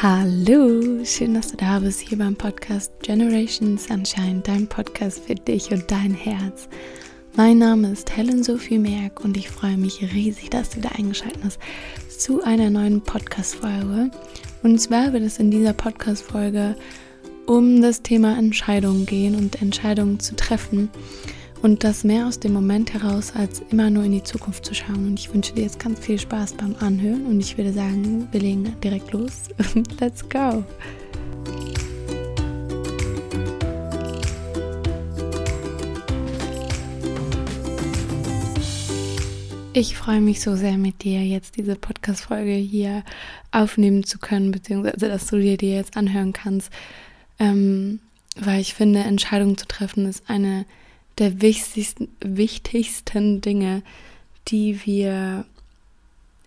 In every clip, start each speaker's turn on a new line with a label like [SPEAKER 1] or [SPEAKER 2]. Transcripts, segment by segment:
[SPEAKER 1] Hallo, schön, dass du da bist hier beim Podcast Generation Sunshine, dein Podcast für dich und dein Herz. Mein Name ist Helen Sophie Merck und ich freue mich riesig, dass du da eingeschaltet hast zu einer neuen Podcast-Folge. Und zwar wird es in dieser Podcast-Folge um das Thema Entscheidungen gehen und Entscheidungen zu treffen und das mehr aus dem Moment heraus, als immer nur in die Zukunft zu schauen. Und ich wünsche dir jetzt ganz viel Spaß beim Anhören und ich würde sagen, wir legen direkt los. Let's go! Ich freue mich so sehr mit dir, jetzt diese Podcast-Folge hier aufnehmen zu können, beziehungsweise dass du dir die jetzt anhören kannst, ähm, weil ich finde, Entscheidungen zu treffen ist eine der wichtigsten, wichtigsten Dinge, die wir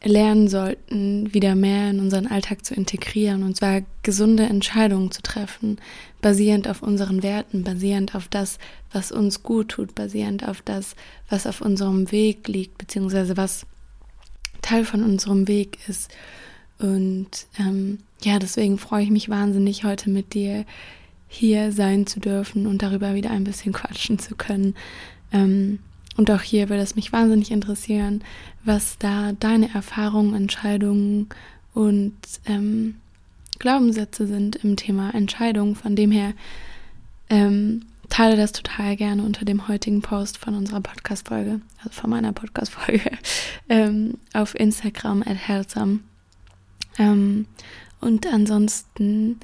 [SPEAKER 1] lernen sollten, wieder mehr in unseren Alltag zu integrieren, und zwar gesunde Entscheidungen zu treffen, basierend auf unseren Werten, basierend auf das, was uns gut tut, basierend auf das, was auf unserem Weg liegt, beziehungsweise was Teil von unserem Weg ist. Und ähm, ja, deswegen freue ich mich wahnsinnig, heute mit dir hier sein zu dürfen und darüber wieder ein bisschen quatschen zu können. Ähm, und auch hier würde es mich wahnsinnig interessieren, was da deine Erfahrungen, Entscheidungen und ähm, Glaubenssätze sind im Thema Entscheidungen. Von dem her ähm, teile das total gerne unter dem heutigen Post von unserer Podcast-Folge, also von meiner Podcast-Folge, ähm, auf Instagram at healthsome. Ähm, und ansonsten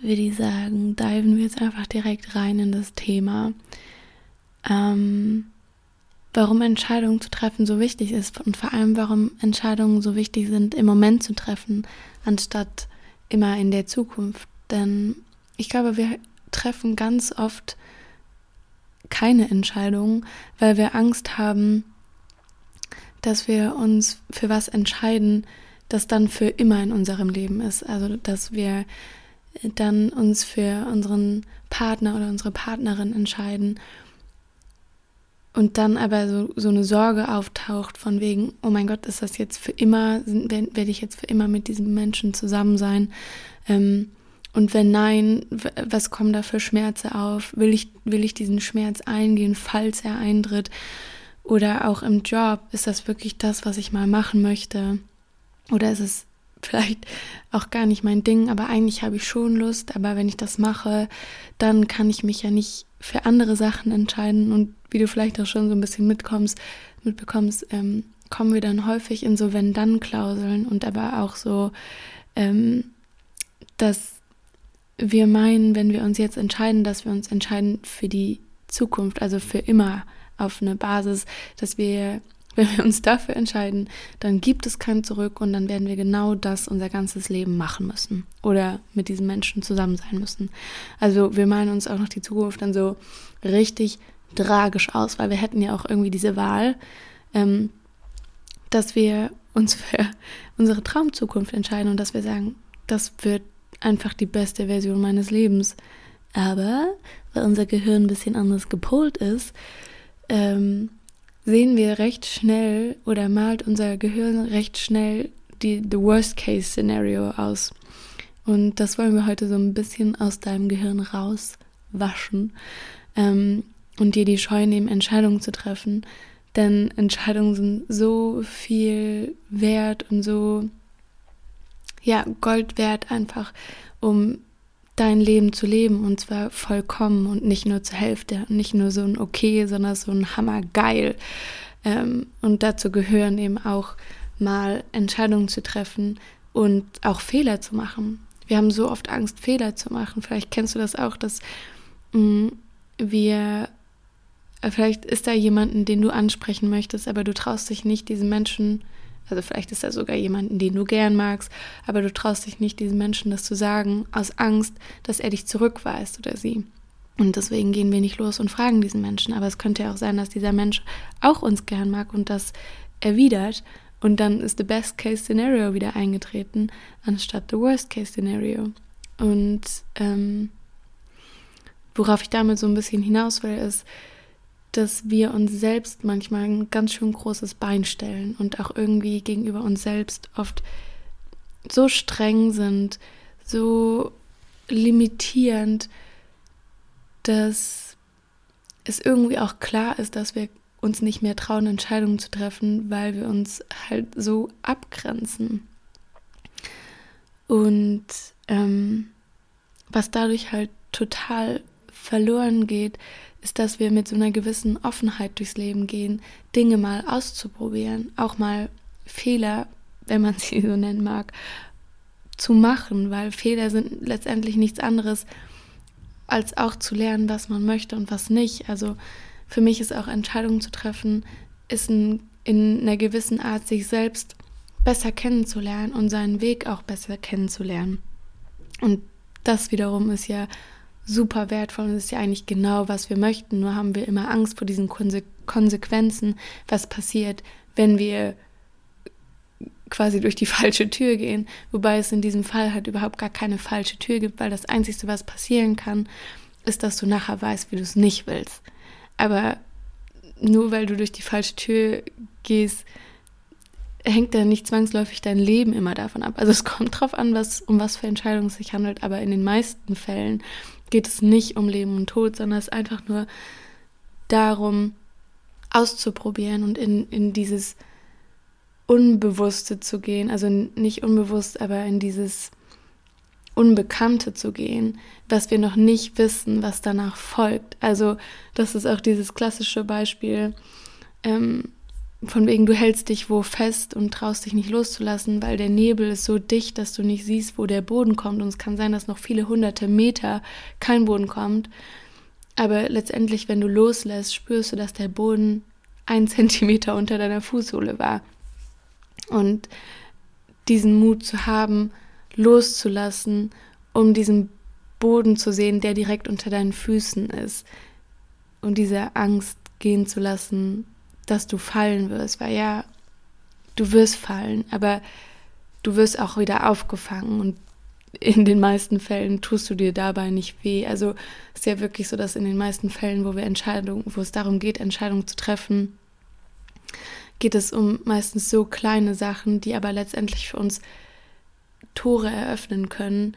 [SPEAKER 1] würde ich sagen, diven wir jetzt einfach direkt rein in das Thema, ähm, warum Entscheidungen zu treffen so wichtig ist und vor allem, warum Entscheidungen so wichtig sind, im Moment zu treffen, anstatt immer in der Zukunft. Denn ich glaube, wir treffen ganz oft keine Entscheidungen, weil wir Angst haben, dass wir uns für was entscheiden, das dann für immer in unserem Leben ist. Also, dass wir dann uns für unseren Partner oder unsere Partnerin entscheiden und dann aber so, so eine Sorge auftaucht von wegen, oh mein Gott, ist das jetzt für immer, werde ich jetzt für immer mit diesem Menschen zusammen sein? Ähm, und wenn nein, was kommen da für Schmerze auf? Will ich, will ich diesen Schmerz eingehen, falls er eintritt? Oder auch im Job, ist das wirklich das, was ich mal machen möchte? Oder ist es vielleicht auch gar nicht mein Ding, aber eigentlich habe ich schon Lust, aber wenn ich das mache, dann kann ich mich ja nicht für andere Sachen entscheiden. Und wie du vielleicht auch schon so ein bisschen mitkommst, mitbekommst, ähm, kommen wir dann häufig in so Wenn-Dann-Klauseln und aber auch so, ähm, dass wir meinen, wenn wir uns jetzt entscheiden, dass wir uns entscheiden für die Zukunft, also für immer auf eine Basis, dass wir wenn wir uns dafür entscheiden, dann gibt es kein Zurück und dann werden wir genau das unser ganzes Leben machen müssen oder mit diesen Menschen zusammen sein müssen. Also wir malen uns auch noch die Zukunft dann so richtig tragisch aus, weil wir hätten ja auch irgendwie diese Wahl, ähm, dass wir uns für unsere Traumzukunft entscheiden und dass wir sagen, das wird einfach die beste Version meines Lebens. Aber weil unser Gehirn ein bisschen anders gepolt ist, ähm, sehen wir recht schnell oder malt unser Gehirn recht schnell die the worst case Szenario aus. Und das wollen wir heute so ein bisschen aus deinem Gehirn rauswaschen ähm, und dir die Scheu nehmen, Entscheidungen zu treffen. Denn Entscheidungen sind so viel wert und so, ja, Gold wert einfach, um dein Leben zu leben und zwar vollkommen und nicht nur zur Hälfte, nicht nur so ein Okay, sondern so ein Hammergeil. Ähm, und dazu gehören eben auch mal Entscheidungen zu treffen und auch Fehler zu machen. Wir haben so oft Angst, Fehler zu machen. Vielleicht kennst du das auch, dass mh, mm, wir, vielleicht ist da jemanden, den du ansprechen möchtest, aber du traust dich nicht, diesen Menschen also vielleicht ist da sogar jemanden, den du gern magst, aber du traust dich nicht, diesem Menschen das zu sagen, aus Angst, dass er dich zurückweist oder sie. Und deswegen gehen wir nicht los und fragen diesen Menschen. Aber es könnte ja auch sein, dass dieser Mensch auch uns gern mag und das erwidert. Und dann ist the best case scenario wieder eingetreten, anstatt the worst case scenario. Und ähm, worauf ich damit so ein bisschen hinaus will, ist, dass wir uns selbst manchmal ein ganz schön großes Bein stellen und auch irgendwie gegenüber uns selbst oft so streng sind so limitierend, dass es irgendwie auch klar ist, dass wir uns nicht mehr trauen, Entscheidungen zu treffen, weil wir uns halt so abgrenzen. Und ähm, was dadurch halt total verloren geht, ist, dass wir mit so einer gewissen Offenheit durchs Leben gehen, Dinge mal auszuprobieren, auch mal Fehler, wenn man sie so nennen mag, zu machen, weil Fehler sind letztendlich nichts anderes, als auch zu lernen, was man möchte und was nicht. Also für mich ist auch Entscheidungen zu treffen, ist ein, in einer gewissen Art sich selbst besser kennenzulernen und seinen Weg auch besser kennenzulernen. Und das wiederum ist ja super wertvoll und ist ja eigentlich genau, was wir möchten. Nur haben wir immer Angst vor diesen Konse Konsequenzen, was passiert, wenn wir quasi durch die falsche Tür gehen, wobei es in diesem Fall halt überhaupt gar keine falsche Tür gibt, weil das Einzige, was passieren kann, ist, dass du nachher weißt, wie du es nicht willst. Aber nur weil du durch die falsche Tür gehst, hängt ja nicht zwangsläufig dein Leben immer davon ab. Also es kommt drauf an, was, um was für Entscheidungen es sich handelt, aber in den meisten Fällen geht es nicht um Leben und Tod, sondern es ist einfach nur darum, auszuprobieren und in, in dieses Unbewusste zu gehen, also nicht unbewusst, aber in dieses Unbekannte zu gehen, was wir noch nicht wissen, was danach folgt. Also das ist auch dieses klassische Beispiel, ähm, von wegen, du hältst dich wo fest und traust dich nicht loszulassen, weil der Nebel ist so dicht, dass du nicht siehst, wo der Boden kommt. Und es kann sein, dass noch viele hunderte Meter kein Boden kommt. Aber letztendlich, wenn du loslässt, spürst du, dass der Boden ein Zentimeter unter deiner Fußsohle war. Und diesen Mut zu haben, loszulassen, um diesen Boden zu sehen, der direkt unter deinen Füßen ist. Und diese Angst gehen zu lassen, dass du fallen wirst, weil ja, du wirst fallen, aber du wirst auch wieder aufgefangen und in den meisten Fällen tust du dir dabei nicht weh. Also ist ja wirklich so, dass in den meisten Fällen, wo wir Entscheidungen, wo es darum geht, Entscheidungen zu treffen, geht es um meistens so kleine Sachen, die aber letztendlich für uns Tore eröffnen können,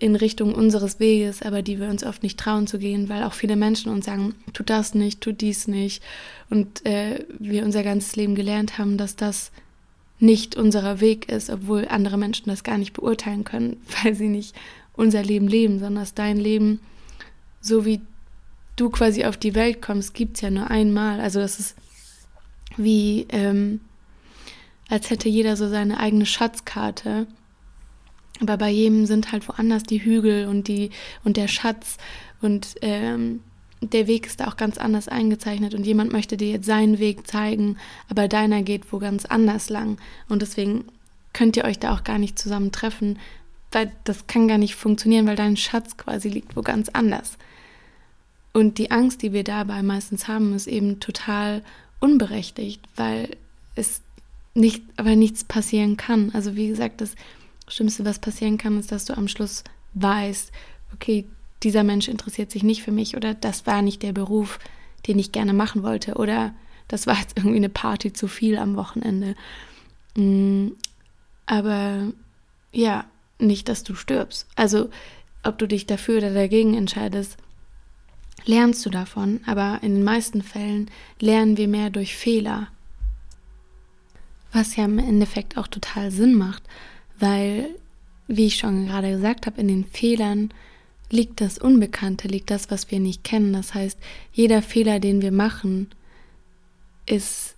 [SPEAKER 1] in Richtung unseres Weges, aber die wir uns oft nicht trauen zu gehen, weil auch viele Menschen uns sagen, tu das nicht, tu dies nicht. Und äh, wir unser ganzes Leben gelernt haben, dass das nicht unser Weg ist, obwohl andere Menschen das gar nicht beurteilen können, weil sie nicht unser Leben leben, sondern dass dein Leben, so wie du quasi auf die Welt kommst, gibt es ja nur einmal. Also das ist wie, ähm, als hätte jeder so seine eigene Schatzkarte aber bei jedem sind halt woanders die Hügel und die und der Schatz und ähm, der Weg ist da auch ganz anders eingezeichnet und jemand möchte dir jetzt seinen Weg zeigen, aber deiner geht wo ganz anders lang und deswegen könnt ihr euch da auch gar nicht zusammen treffen, weil das kann gar nicht funktionieren, weil dein Schatz quasi liegt wo ganz anders. Und die Angst, die wir dabei meistens haben, ist eben total unberechtigt, weil es nicht, aber nichts passieren kann. Also wie gesagt, das Schlimmste, was passieren kann, ist, dass du am Schluss weißt, okay, dieser Mensch interessiert sich nicht für mich oder das war nicht der Beruf, den ich gerne machen wollte oder das war jetzt irgendwie eine Party zu viel am Wochenende. Mm, aber ja, nicht, dass du stirbst. Also, ob du dich dafür oder dagegen entscheidest, lernst du davon, aber in den meisten Fällen lernen wir mehr durch Fehler. Was ja im Endeffekt auch total Sinn macht, weil, wie ich schon gerade gesagt habe, in den Fehlern liegt das Unbekannte, liegt das, was wir nicht kennen. Das heißt, jeder Fehler, den wir machen, ist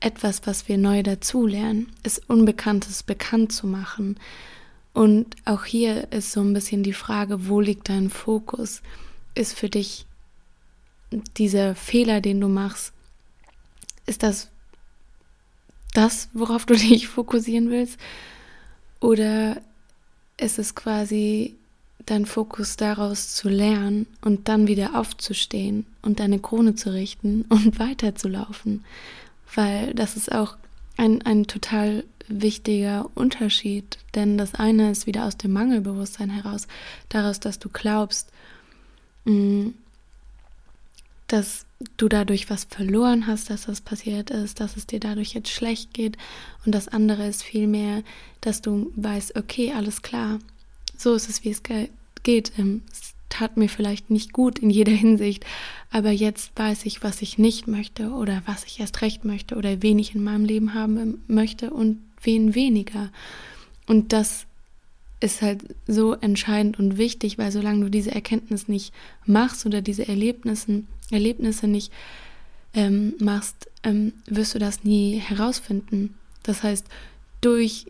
[SPEAKER 1] etwas, was wir neu dazulernen, ist Unbekanntes bekannt zu machen. Und auch hier ist so ein bisschen die Frage, wo liegt dein Fokus? Ist für dich dieser Fehler, den du machst, ist das das, worauf du dich fokussieren willst? Oder ist es quasi dein Fokus daraus zu lernen und dann wieder aufzustehen und deine Krone zu richten und weiterzulaufen? Weil das ist auch ein, ein total wichtiger Unterschied, denn das eine ist wieder aus dem Mangelbewusstsein heraus, daraus, dass du glaubst, mm, dass du dadurch was verloren hast, dass das passiert ist, dass es dir dadurch jetzt schlecht geht. Und das andere ist vielmehr, dass du weißt, okay, alles klar, so ist es, wie es geht. Ähm, es tat mir vielleicht nicht gut in jeder Hinsicht, aber jetzt weiß ich, was ich nicht möchte oder was ich erst recht möchte oder wen ich in meinem Leben haben möchte und wen weniger. Und das ist halt so entscheidend und wichtig, weil solange du diese Erkenntnis nicht machst oder diese Erlebnisse, Erlebnisse nicht ähm, machst, ähm, wirst du das nie herausfinden. Das heißt, durch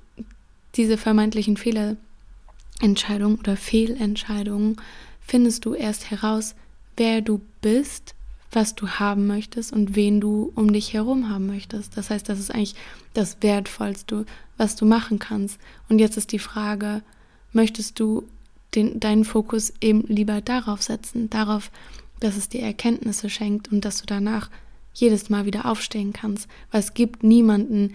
[SPEAKER 1] diese vermeintlichen Fehlerentscheidungen oder Fehlentscheidungen findest du erst heraus, wer du bist, was du haben möchtest und wen du um dich herum haben möchtest. Das heißt, das ist eigentlich das Wertvollste, was du machen kannst. Und jetzt ist die Frage, möchtest du den, deinen Fokus eben lieber darauf setzen, darauf, dass es dir Erkenntnisse schenkt und dass du danach jedes Mal wieder aufstehen kannst. Weil es gibt niemanden,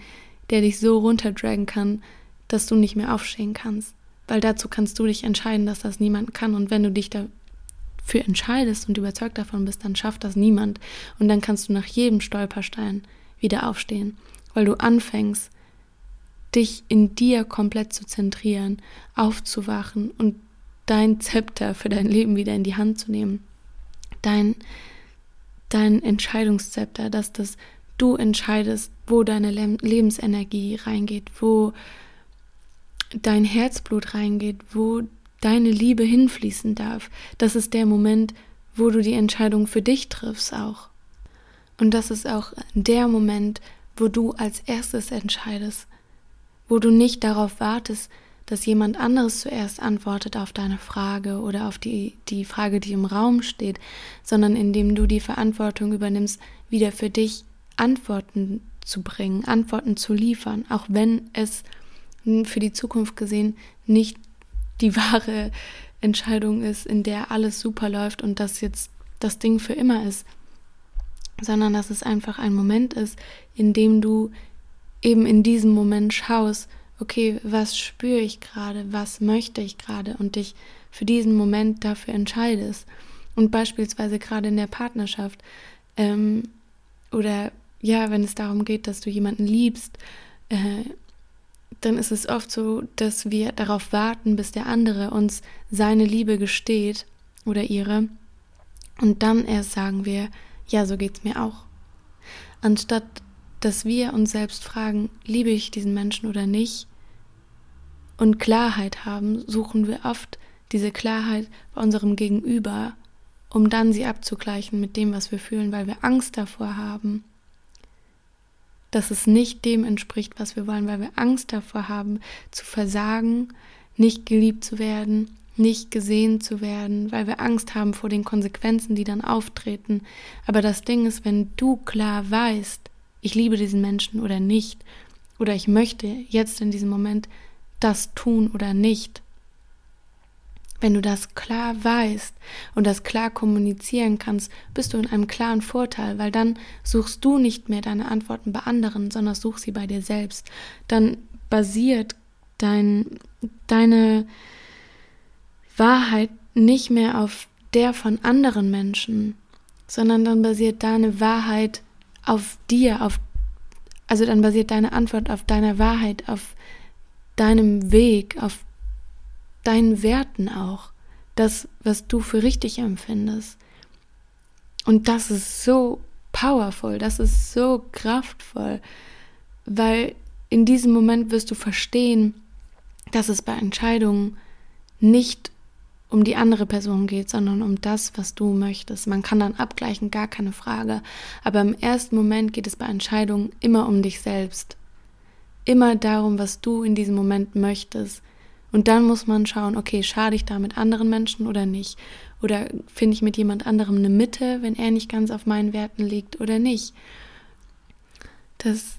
[SPEAKER 1] der dich so runterdragen kann, dass du nicht mehr aufstehen kannst. Weil dazu kannst du dich entscheiden, dass das niemand kann. Und wenn du dich dafür entscheidest und überzeugt davon bist, dann schafft das niemand. Und dann kannst du nach jedem Stolperstein wieder aufstehen, weil du anfängst, dich in dir komplett zu zentrieren, aufzuwachen und dein Zepter für dein Leben wieder in die Hand zu nehmen. Dein, dein Entscheidungszepter, dass das du entscheidest, wo deine Lebensenergie reingeht, wo dein Herzblut reingeht, wo deine Liebe hinfließen darf. Das ist der Moment, wo du die Entscheidung für dich triffst auch. Und das ist auch der Moment, wo du als erstes entscheidest, wo du nicht darauf wartest, dass jemand anderes zuerst antwortet auf deine Frage oder auf die, die Frage, die im Raum steht, sondern indem du die Verantwortung übernimmst, wieder für dich Antworten zu bringen, Antworten zu liefern, auch wenn es für die Zukunft gesehen nicht die wahre Entscheidung ist, in der alles super läuft und das jetzt das Ding für immer ist, sondern dass es einfach ein Moment ist, in dem du eben in diesem Moment schaust, okay, was spüre ich gerade, was möchte ich gerade und dich für diesen Moment dafür entscheidest. Und beispielsweise gerade in der Partnerschaft ähm, oder ja, wenn es darum geht, dass du jemanden liebst, äh, dann ist es oft so, dass wir darauf warten, bis der andere uns seine Liebe gesteht oder ihre. Und dann erst sagen wir, ja, so geht's mir auch. Anstatt dass wir uns selbst fragen, liebe ich diesen Menschen oder nicht? Und Klarheit haben, suchen wir oft diese Klarheit bei unserem Gegenüber, um dann sie abzugleichen mit dem, was wir fühlen, weil wir Angst davor haben, dass es nicht dem entspricht, was wir wollen, weil wir Angst davor haben, zu versagen, nicht geliebt zu werden, nicht gesehen zu werden, weil wir Angst haben vor den Konsequenzen, die dann auftreten. Aber das Ding ist, wenn du klar weißt, ich liebe diesen Menschen oder nicht, oder ich möchte jetzt in diesem Moment das tun oder nicht. Wenn du das klar weißt und das klar kommunizieren kannst, bist du in einem klaren Vorteil, weil dann suchst du nicht mehr deine Antworten bei anderen, sondern such sie bei dir selbst. Dann basiert dein, deine Wahrheit nicht mehr auf der von anderen Menschen, sondern dann basiert deine Wahrheit auf dir, auf, also dann basiert deine Antwort auf deiner Wahrheit, auf deinem Weg, auf deinen Werten auch. Das, was du für richtig empfindest. Und das ist so powerful, das ist so kraftvoll, weil in diesem Moment wirst du verstehen, dass es bei Entscheidungen nicht um die andere Person geht, sondern um das, was du möchtest. Man kann dann abgleichen, gar keine Frage. Aber im ersten Moment geht es bei Entscheidungen immer um dich selbst. Immer darum, was du in diesem Moment möchtest. Und dann muss man schauen, okay, schade ich da mit anderen Menschen oder nicht? Oder finde ich mit jemand anderem eine Mitte, wenn er nicht ganz auf meinen Werten liegt oder nicht? Das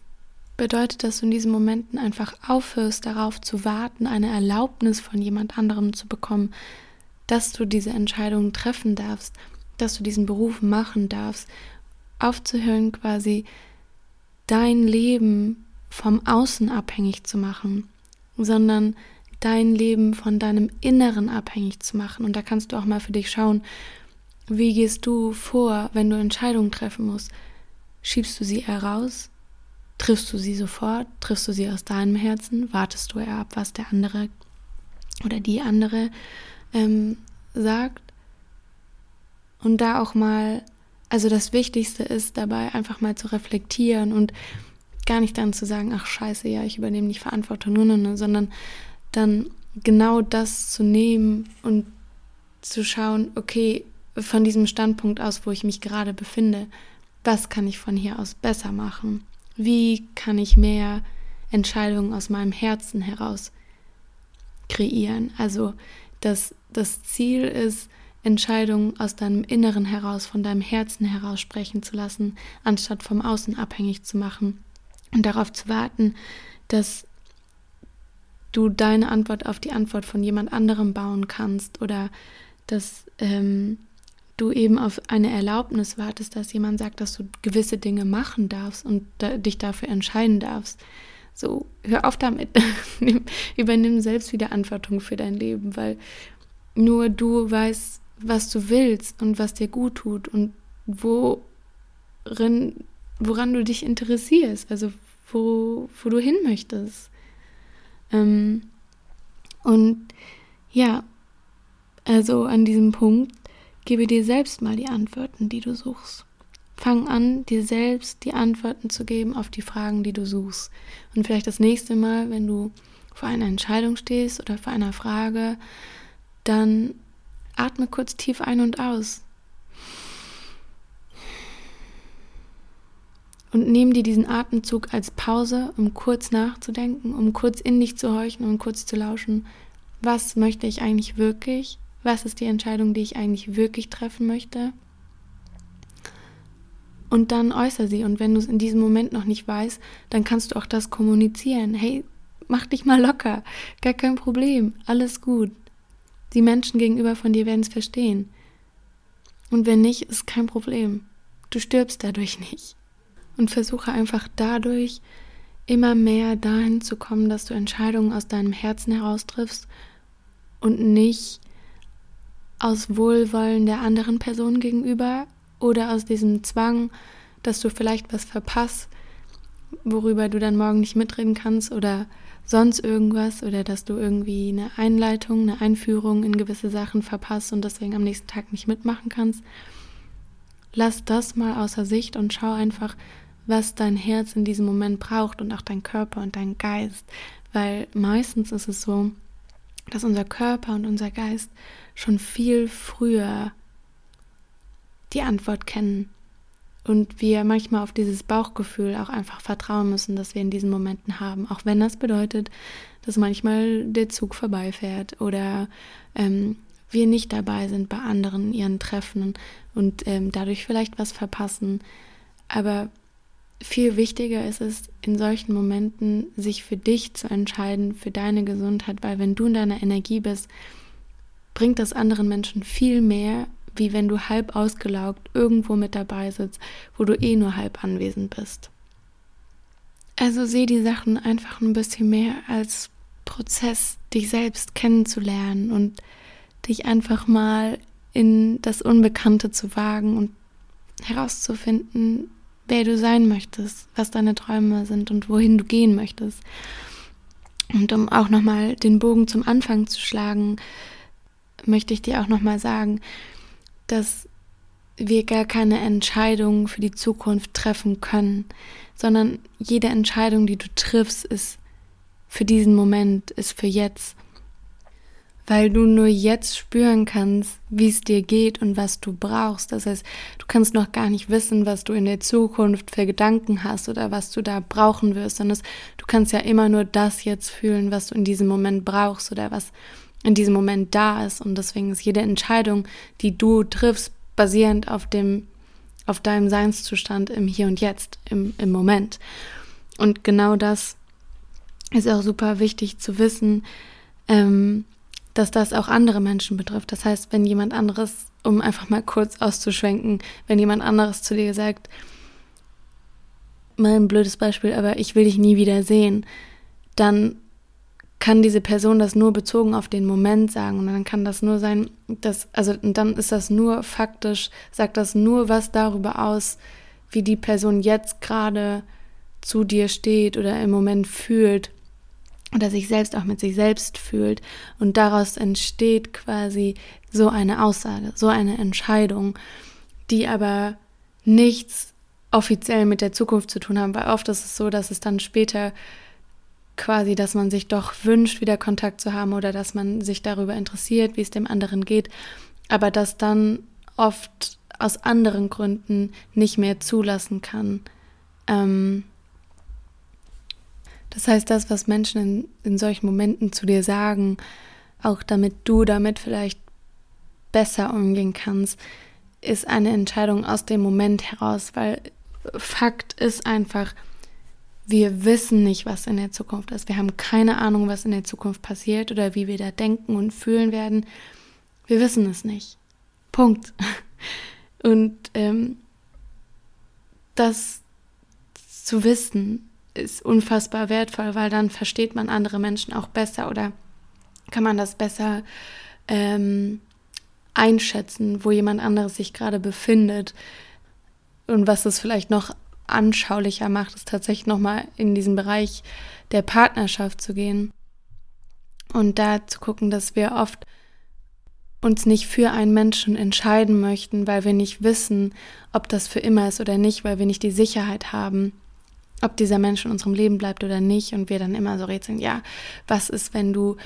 [SPEAKER 1] bedeutet, dass du in diesen Momenten einfach aufhörst, darauf zu warten, eine Erlaubnis von jemand anderem zu bekommen, dass du diese Entscheidung treffen darfst, dass du diesen Beruf machen darfst, aufzuhören quasi dein Leben vom Außen abhängig zu machen, sondern dein Leben von deinem Inneren abhängig zu machen. Und da kannst du auch mal für dich schauen, wie gehst du vor, wenn du Entscheidungen treffen musst? Schiebst du sie heraus? Triffst du sie sofort? Triffst du sie aus deinem Herzen? Wartest du eher ab, was der andere oder die andere ähm, sagt. Und da auch mal, also das Wichtigste ist dabei einfach mal zu reflektieren und gar nicht dann zu sagen, ach scheiße, ja, ich übernehme nicht Verantwortung, nur, nur, sondern dann genau das zu nehmen und zu schauen, okay, von diesem Standpunkt aus, wo ich mich gerade befinde, was kann ich von hier aus besser machen? Wie kann ich mehr Entscheidungen aus meinem Herzen heraus kreieren? Also, dass das Ziel ist, Entscheidungen aus deinem Inneren heraus, von deinem Herzen heraus sprechen zu lassen, anstatt vom Außen abhängig zu machen und darauf zu warten, dass du deine Antwort auf die Antwort von jemand anderem bauen kannst oder dass ähm, du eben auf eine Erlaubnis wartest, dass jemand sagt, dass du gewisse Dinge machen darfst und da, dich dafür entscheiden darfst. So, hör auf damit. Übernimm selbst wieder Verantwortung für dein Leben, weil nur du weißt, was du willst und was dir gut tut und worin, woran du dich interessierst, also wo, wo du hin möchtest. Ähm, und ja, also an diesem Punkt gebe dir selbst mal die Antworten, die du suchst. Fang an, dir selbst die Antworten zu geben auf die Fragen, die du suchst. Und vielleicht das nächste Mal, wenn du vor einer Entscheidung stehst oder vor einer Frage, dann atme kurz tief ein und aus. Und nimm dir diesen Atemzug als Pause, um kurz nachzudenken, um kurz in dich zu horchen und kurz zu lauschen. Was möchte ich eigentlich wirklich? Was ist die Entscheidung, die ich eigentlich wirklich treffen möchte? Und dann äußere sie. Und wenn du es in diesem Moment noch nicht weißt, dann kannst du auch das kommunizieren. Hey, mach dich mal locker. Gar kein Problem. Alles gut. Die Menschen gegenüber von dir werden es verstehen. Und wenn nicht, ist kein Problem. Du stirbst dadurch nicht und versuche einfach dadurch immer mehr dahin zu kommen, dass du Entscheidungen aus deinem Herzen heraus triffst und nicht aus Wohlwollen der anderen Person gegenüber oder aus diesem Zwang, dass du vielleicht was verpasst, worüber du dann morgen nicht mitreden kannst oder sonst irgendwas oder dass du irgendwie eine Einleitung, eine Einführung in gewisse Sachen verpasst und deswegen am nächsten Tag nicht mitmachen kannst. Lass das mal außer Sicht und schau einfach, was dein Herz in diesem Moment braucht und auch dein Körper und dein Geist, weil meistens ist es so, dass unser Körper und unser Geist schon viel früher die Antwort kennen und wir manchmal auf dieses Bauchgefühl auch einfach vertrauen müssen, dass wir in diesen Momenten haben, auch wenn das bedeutet, dass manchmal der Zug vorbeifährt oder ähm, wir nicht dabei sind bei anderen ihren Treffen und ähm, dadurch vielleicht was verpassen. Aber viel wichtiger ist es, in solchen Momenten sich für dich zu entscheiden, für deine Gesundheit, weil wenn du in deiner Energie bist, bringt das anderen Menschen viel mehr, wie wenn du halb ausgelaugt irgendwo mit dabei sitzt, wo du eh nur halb anwesend bist. Also sehe die Sachen einfach ein bisschen mehr als Prozess, dich selbst kennenzulernen und dich einfach mal in das Unbekannte zu wagen und herauszufinden, wer du sein möchtest, was deine Träume sind und wohin du gehen möchtest. Und um auch nochmal den Bogen zum Anfang zu schlagen, möchte ich dir auch nochmal sagen, dass wir gar keine Entscheidungen für die Zukunft treffen können, sondern jede Entscheidung, die du triffst, ist für diesen Moment, ist für jetzt weil du nur jetzt spüren kannst, wie es dir geht und was du brauchst. Das heißt, du kannst noch gar nicht wissen, was du in der Zukunft für Gedanken hast oder was du da brauchen wirst, sondern du kannst ja immer nur das jetzt fühlen, was du in diesem Moment brauchst oder was in diesem Moment da ist. Und deswegen ist jede Entscheidung, die du triffst, basierend auf dem, auf deinem Seinszustand im Hier und Jetzt, im, im Moment. Und genau das ist auch super wichtig zu wissen, ähm, dass das auch andere Menschen betrifft. Das heißt, wenn jemand anderes, um einfach mal kurz auszuschwenken, wenn jemand anderes zu dir sagt, mal ein blödes Beispiel, aber ich will dich nie wieder sehen, dann kann diese Person das nur bezogen auf den Moment sagen und dann kann das nur sein, dass also und dann ist das nur faktisch, sagt das nur was darüber aus, wie die Person jetzt gerade zu dir steht oder im Moment fühlt oder sich selbst auch mit sich selbst fühlt. Und daraus entsteht quasi so eine Aussage, so eine Entscheidung, die aber nichts offiziell mit der Zukunft zu tun haben, weil oft ist es so, dass es dann später quasi, dass man sich doch wünscht, wieder Kontakt zu haben oder dass man sich darüber interessiert, wie es dem anderen geht, aber das dann oft aus anderen Gründen nicht mehr zulassen kann. Ähm, das heißt, das, was Menschen in, in solchen Momenten zu dir sagen, auch damit du damit vielleicht besser umgehen kannst, ist eine Entscheidung aus dem Moment heraus, weil Fakt ist einfach, wir wissen nicht, was in der Zukunft ist. Wir haben keine Ahnung, was in der Zukunft passiert oder wie wir da denken und fühlen werden. Wir wissen es nicht. Punkt. Und ähm, das zu wissen ist unfassbar wertvoll, weil dann versteht man andere Menschen auch besser oder kann man das besser ähm, einschätzen, wo jemand anderes sich gerade befindet. Und was es vielleicht noch anschaulicher macht, ist tatsächlich nochmal in diesen Bereich der Partnerschaft zu gehen und da zu gucken, dass wir oft uns nicht für einen Menschen entscheiden möchten, weil wir nicht wissen, ob das für immer ist oder nicht, weil wir nicht die Sicherheit haben, ob dieser Mensch in unserem Leben bleibt oder nicht und wir dann immer so rätseln, ja, was ist, wenn du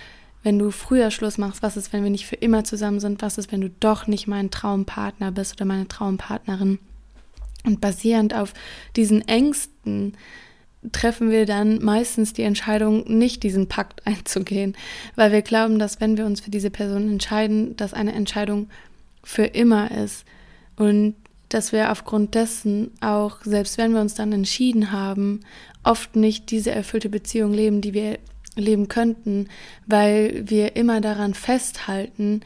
[SPEAKER 1] wenn du früher Schluss machst, was ist, wenn wir nicht für immer zusammen sind, was ist, wenn du doch nicht mein Traumpartner bist oder meine Traumpartnerin. Und basierend auf diesen Ängsten treffen wir dann meistens die Entscheidung, nicht diesen Pakt einzugehen, weil wir glauben, dass wenn wir uns für diese Person entscheiden, dass eine Entscheidung für immer ist. Und dass wir aufgrund dessen auch, selbst wenn wir uns dann entschieden haben, oft nicht diese erfüllte Beziehung leben, die wir leben könnten, weil wir immer daran festhalten,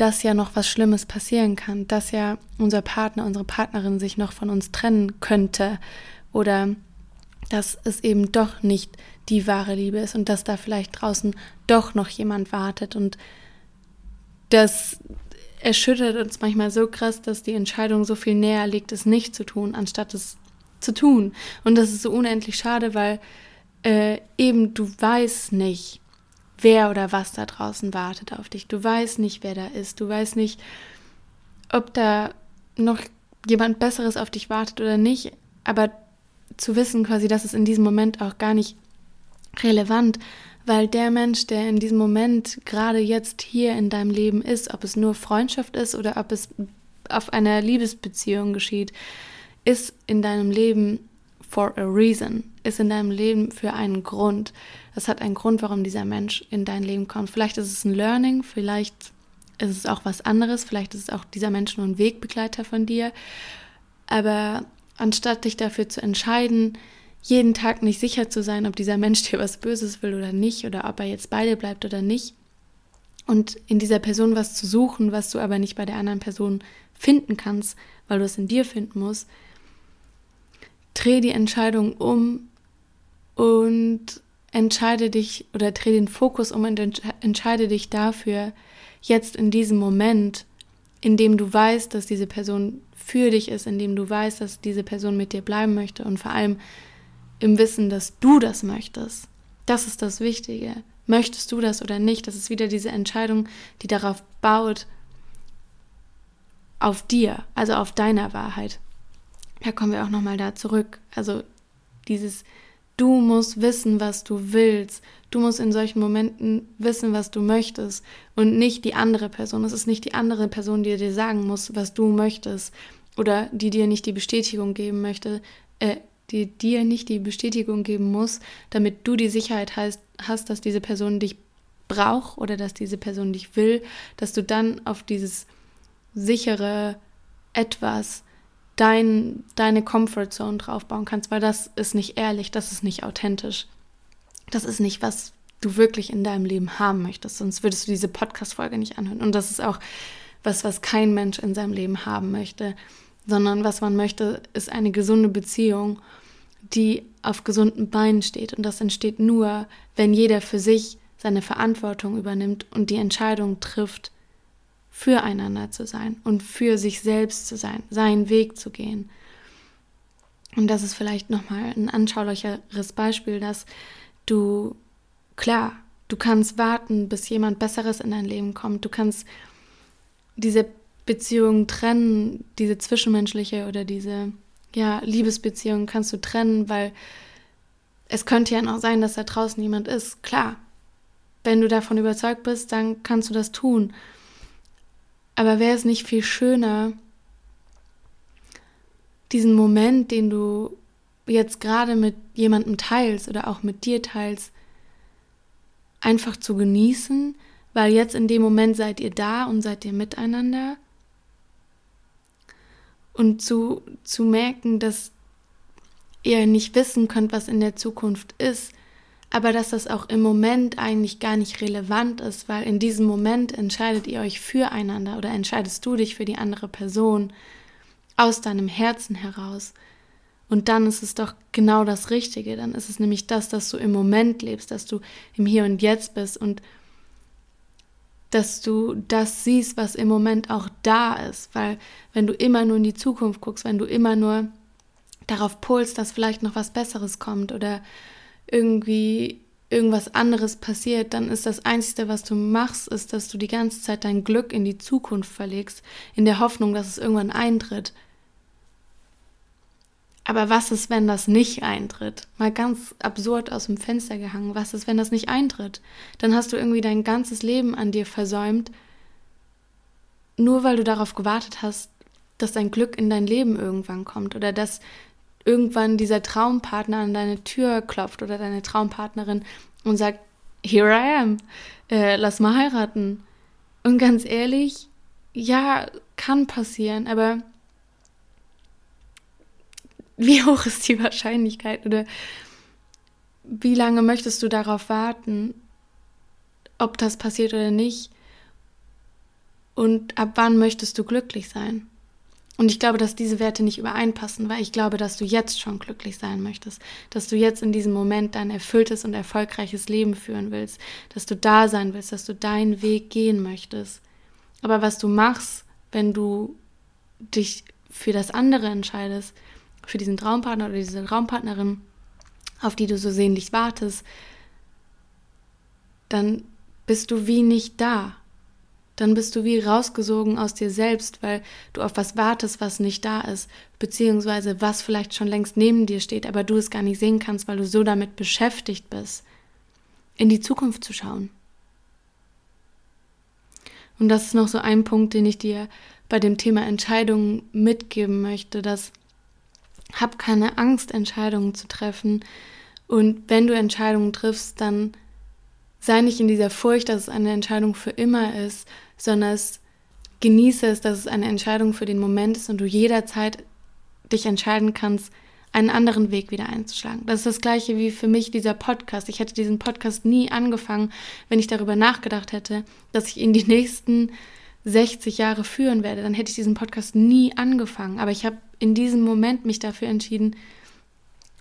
[SPEAKER 1] dass ja noch was Schlimmes passieren kann, dass ja unser Partner, unsere Partnerin sich noch von uns trennen könnte oder dass es eben doch nicht die wahre Liebe ist und dass da vielleicht draußen doch noch jemand wartet und das erschüttert uns manchmal so krass, dass die Entscheidung so viel näher liegt, es nicht zu tun, anstatt es zu tun. Und das ist so unendlich schade, weil äh, eben du weißt nicht, wer oder was da draußen wartet auf dich. Du weißt nicht, wer da ist. Du weißt nicht, ob da noch jemand Besseres auf dich wartet oder nicht. Aber zu wissen quasi, dass es in diesem Moment auch gar nicht relevant, weil der Mensch, der in diesem Moment gerade jetzt hier in deinem Leben ist, ob es nur Freundschaft ist oder ob es auf einer Liebesbeziehung geschieht, ist in deinem Leben for a reason, ist in deinem Leben für einen Grund. Es hat einen Grund, warum dieser Mensch in dein Leben kommt. Vielleicht ist es ein Learning, vielleicht ist es auch was anderes, vielleicht ist es auch dieser Mensch nur ein Wegbegleiter von dir. Aber anstatt dich dafür zu entscheiden, jeden Tag nicht sicher zu sein, ob dieser Mensch dir was Böses will oder nicht, oder ob er jetzt bei dir bleibt oder nicht, und in dieser Person was zu suchen, was du aber nicht bei der anderen Person finden kannst, weil du es in dir finden musst, dreh die Entscheidung um und entscheide dich oder dreh den Fokus um und entscheide dich dafür, jetzt in diesem Moment, in dem du weißt, dass diese Person für dich ist, in dem du weißt, dass diese Person mit dir bleiben möchte und vor allem im Wissen, dass du das möchtest. Das ist das Wichtige. Möchtest du das oder nicht? Das ist wieder diese Entscheidung, die darauf baut, auf dir, also auf deiner Wahrheit. Da kommen wir auch nochmal da zurück. Also dieses, du musst wissen, was du willst. Du musst in solchen Momenten wissen, was du möchtest und nicht die andere Person. Es ist nicht die andere Person, die dir sagen muss, was du möchtest oder die dir nicht die Bestätigung geben möchte, äh, die dir nicht die Bestätigung geben muss, damit du die Sicherheit hast, hast, dass diese Person dich braucht oder dass diese Person dich will, dass du dann auf dieses sichere etwas dein, deine Comfortzone draufbauen kannst, weil das ist nicht ehrlich, das ist nicht authentisch. Das ist nicht, was du wirklich in deinem Leben haben möchtest, sonst würdest du diese Podcast-Folge nicht anhören. Und das ist auch was, was kein Mensch in seinem Leben haben möchte, sondern was man möchte, ist eine gesunde Beziehung, die auf gesunden Beinen steht. Und das entsteht nur, wenn jeder für sich seine Verantwortung übernimmt und die Entscheidung trifft, füreinander zu sein und für sich selbst zu sein, seinen Weg zu gehen. Und das ist vielleicht nochmal ein anschaulicheres Beispiel, dass du Klar, du kannst warten, bis jemand Besseres in dein Leben kommt. Du kannst diese Beziehung trennen, diese zwischenmenschliche oder diese ja, Liebesbeziehung kannst du trennen, weil es könnte ja noch sein, dass da draußen jemand ist. Klar, wenn du davon überzeugt bist, dann kannst du das tun. Aber wäre es nicht viel schöner, diesen Moment, den du jetzt gerade mit jemandem teilst oder auch mit dir teilst, einfach zu genießen, weil jetzt in dem Moment seid ihr da und seid ihr miteinander. Und zu, zu merken, dass ihr nicht wissen könnt, was in der Zukunft ist, aber dass das auch im Moment eigentlich gar nicht relevant ist, weil in diesem Moment entscheidet ihr euch füreinander oder entscheidest du dich für die andere Person aus deinem Herzen heraus. Und dann ist es doch genau das Richtige. Dann ist es nämlich das, dass du im Moment lebst, dass du im Hier und Jetzt bist und dass du das siehst, was im Moment auch da ist. Weil wenn du immer nur in die Zukunft guckst, wenn du immer nur darauf pulst, dass vielleicht noch was Besseres kommt oder irgendwie irgendwas anderes passiert, dann ist das Einzige, was du machst, ist, dass du die ganze Zeit dein Glück in die Zukunft verlegst, in der Hoffnung, dass es irgendwann eintritt. Aber was ist, wenn das nicht eintritt? Mal ganz absurd aus dem Fenster gehangen. Was ist, wenn das nicht eintritt? Dann hast du irgendwie dein ganzes Leben an dir versäumt, nur weil du darauf gewartet hast, dass dein Glück in dein Leben irgendwann kommt oder dass irgendwann dieser Traumpartner an deine Tür klopft oder deine Traumpartnerin und sagt, here I am, äh, lass mal heiraten. Und ganz ehrlich, ja, kann passieren, aber wie hoch ist die Wahrscheinlichkeit oder wie lange möchtest du darauf warten, ob das passiert oder nicht? Und ab wann möchtest du glücklich sein? Und ich glaube, dass diese Werte nicht übereinpassen, weil ich glaube, dass du jetzt schon glücklich sein möchtest, dass du jetzt in diesem Moment dein erfülltes und erfolgreiches Leben führen willst, dass du da sein willst, dass du deinen Weg gehen möchtest. Aber was du machst, wenn du dich für das andere entscheidest, für diesen Traumpartner oder diese Traumpartnerin, auf die du so sehnlich wartest, dann bist du wie nicht da. Dann bist du wie rausgesogen aus dir selbst, weil du auf was wartest, was nicht da ist, beziehungsweise was vielleicht schon längst neben dir steht, aber du es gar nicht sehen kannst, weil du so damit beschäftigt bist, in die Zukunft zu schauen. Und das ist noch so ein Punkt, den ich dir bei dem Thema Entscheidungen mitgeben möchte, dass hab keine Angst, Entscheidungen zu treffen. Und wenn du Entscheidungen triffst, dann sei nicht in dieser Furcht, dass es eine Entscheidung für immer ist, sondern es genieße es, dass es eine Entscheidung für den Moment ist und du jederzeit dich entscheiden kannst, einen anderen Weg wieder einzuschlagen. Das ist das gleiche wie für mich dieser Podcast. Ich hätte diesen Podcast nie angefangen, wenn ich darüber nachgedacht hätte, dass ich ihn die nächsten 60 Jahre führen werde. Dann hätte ich diesen Podcast nie angefangen. Aber ich habe in diesem Moment mich dafür entschieden,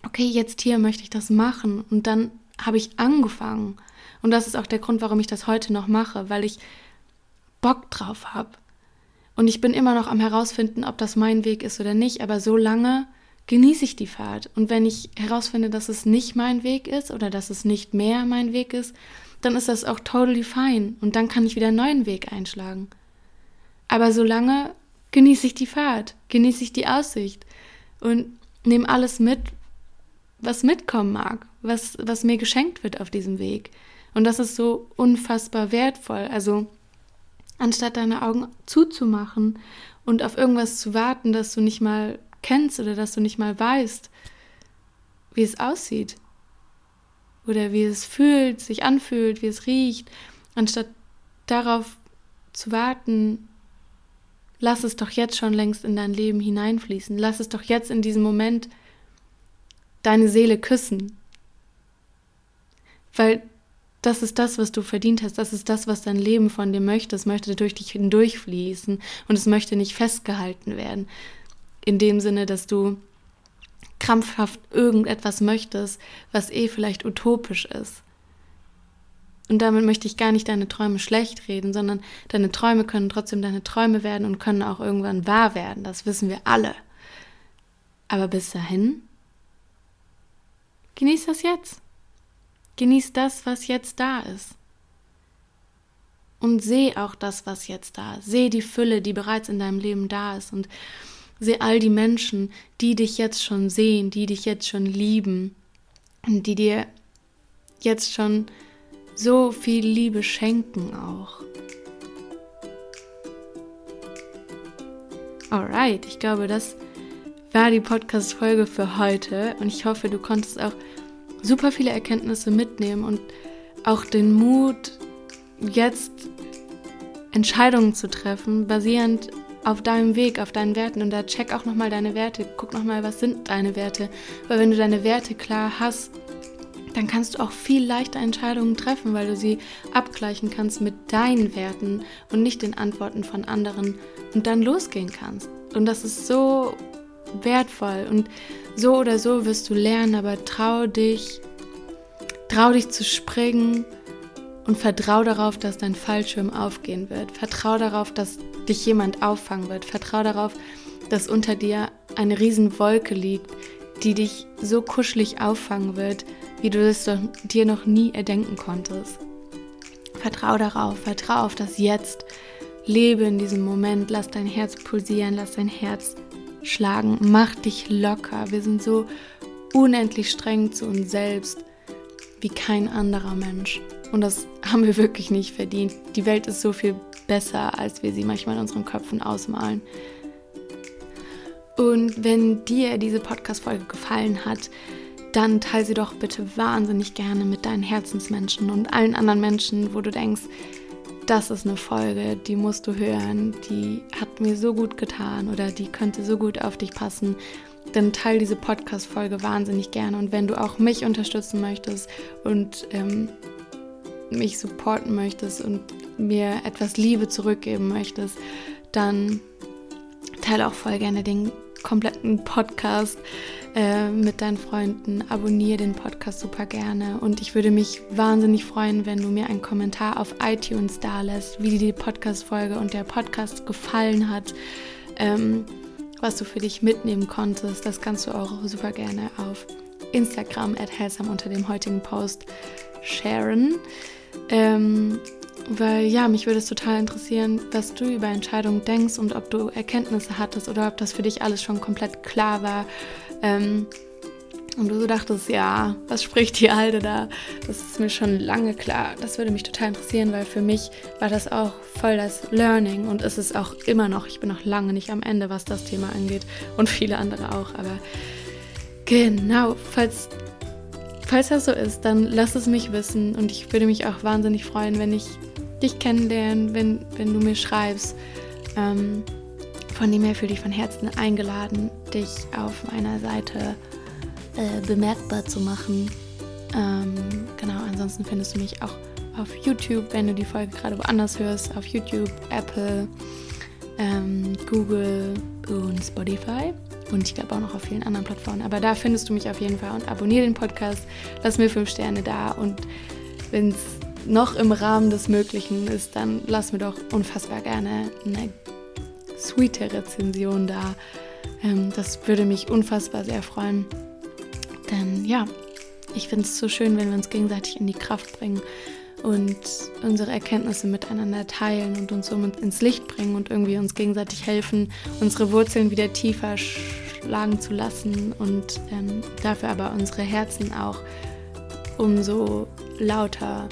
[SPEAKER 1] okay, jetzt hier möchte ich das machen. Und dann habe ich angefangen. Und das ist auch der Grund, warum ich das heute noch mache, weil ich Bock drauf habe. Und ich bin immer noch am herausfinden, ob das mein Weg ist oder nicht. Aber so lange genieße ich die Fahrt. Und wenn ich herausfinde, dass es nicht mein Weg ist oder dass es nicht mehr mein Weg ist, dann ist das auch totally fine. Und dann kann ich wieder einen neuen Weg einschlagen. Aber solange genieße ich die Fahrt, genieße ich die Aussicht und nehme alles mit, was mitkommen mag, was, was mir geschenkt wird auf diesem Weg. Und das ist so unfassbar wertvoll. Also anstatt deine Augen zuzumachen und auf irgendwas zu warten, das du nicht mal kennst oder dass du nicht mal weißt, wie es aussieht oder wie es fühlt, sich anfühlt, wie es riecht, anstatt darauf zu warten, Lass es doch jetzt schon längst in dein Leben hineinfließen. Lass es doch jetzt in diesem Moment deine Seele küssen. Weil das ist das, was du verdient hast. Das ist das, was dein Leben von dir möchte. Es möchte durch dich hindurchfließen und es möchte nicht festgehalten werden. In dem Sinne, dass du krampfhaft irgendetwas möchtest, was eh vielleicht utopisch ist. Und damit möchte ich gar nicht deine Träume schlecht reden, sondern deine Träume können trotzdem deine Träume werden und können auch irgendwann wahr werden. Das wissen wir alle. Aber bis dahin, genieß das jetzt. Genieß das, was jetzt da ist. Und seh auch das, was jetzt da ist. Seh die Fülle, die bereits in deinem Leben da ist. Und seh all die Menschen, die dich jetzt schon sehen, die dich jetzt schon lieben und die dir jetzt schon so viel Liebe schenken auch. Alright, ich glaube, das war die Podcast-Folge für heute und ich hoffe, du konntest auch super viele Erkenntnisse mitnehmen und auch den Mut, jetzt Entscheidungen zu treffen, basierend auf deinem Weg, auf deinen Werten. Und da check auch nochmal deine Werte. Guck nochmal, was sind deine Werte. Weil wenn du deine Werte klar hast, dann kannst du auch viel leichter Entscheidungen treffen, weil du sie abgleichen kannst mit deinen Werten und nicht den Antworten von anderen und dann losgehen kannst. Und das ist so wertvoll und so oder so wirst du lernen, aber trau dich, trau dich zu springen und vertrau darauf, dass dein Fallschirm aufgehen wird. Vertrau darauf, dass dich jemand auffangen wird. Vertrau darauf, dass unter dir eine Riesenwolke liegt, die dich so kuschelig auffangen wird, wie du es dir noch nie erdenken konntest. Vertrau darauf, vertrau auf das Jetzt. Lebe in diesem Moment, lass dein Herz pulsieren, lass dein Herz schlagen, mach dich locker. Wir sind so unendlich streng zu uns selbst wie kein anderer Mensch. Und das haben wir wirklich nicht verdient. Die Welt ist so viel besser, als wir sie manchmal in unseren Köpfen ausmalen. Und wenn dir diese Podcast-Folge gefallen hat, dann teile sie doch bitte wahnsinnig gerne mit deinen Herzensmenschen und allen anderen Menschen, wo du denkst, das ist eine Folge, die musst du hören, die hat mir so gut getan oder die könnte so gut auf dich passen, dann teile diese Podcast-Folge wahnsinnig gerne. Und wenn du auch mich unterstützen möchtest und ähm, mich supporten möchtest und mir etwas Liebe zurückgeben möchtest, dann teile auch voll gerne den kompletten Podcast äh, mit deinen Freunden. Abonniere den Podcast super gerne. Und ich würde mich wahnsinnig freuen, wenn du mir einen Kommentar auf iTunes da lässt, wie dir die Podcast-Folge und der Podcast gefallen hat. Ähm, was du für dich mitnehmen konntest, das kannst du auch super gerne auf Instagram at unter dem heutigen Post sharen. Ähm, weil ja, mich würde es total interessieren, was du über Entscheidungen denkst und ob du Erkenntnisse hattest oder ob das für dich alles schon komplett klar war. Ähm, und du so dachtest, ja, was spricht die Alte da? Das ist mir schon lange klar. Das würde mich total interessieren, weil für mich war das auch voll das Learning und ist es auch immer noch. Ich bin noch lange nicht am Ende, was das Thema angeht und viele andere auch. Aber genau, falls, falls das so ist, dann lass es mich wissen und ich würde mich auch wahnsinnig freuen, wenn ich dich kennenlerne, wenn, wenn du mir schreibst. Ähm, von dem her fühle ich von Herzen eingeladen, dich auf meiner Seite äh, bemerkbar zu machen. Ähm, genau, ansonsten findest du mich auch auf YouTube, wenn du die Folge gerade woanders hörst, auf YouTube, Apple, ähm, Google und Spotify. Und ich glaube auch noch auf vielen anderen Plattformen. Aber da findest du mich auf jeden Fall und abonniere den Podcast. Lass mir fünf Sterne da. Und wenn es noch im Rahmen des Möglichen ist, dann lass mir doch unfassbar gerne eine sweete Rezension da. Ähm, das würde mich unfassbar sehr freuen. Denn ja, ich finde es so schön, wenn wir uns gegenseitig in die Kraft bringen und unsere Erkenntnisse miteinander teilen und uns um ins Licht bringen und irgendwie uns gegenseitig helfen, unsere Wurzeln wieder tiefer schlagen zu lassen und ähm, dafür aber unsere Herzen auch umso lauter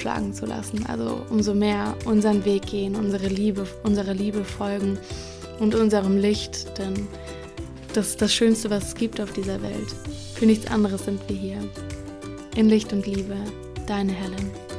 [SPEAKER 1] schlagen zu lassen. Also umso mehr unseren Weg gehen, unsere Liebe, unsere Liebe folgen und unserem Licht, denn das ist das Schönste, was es gibt auf dieser Welt. Für nichts anderes sind wir hier. In Licht und Liebe, deine Helen.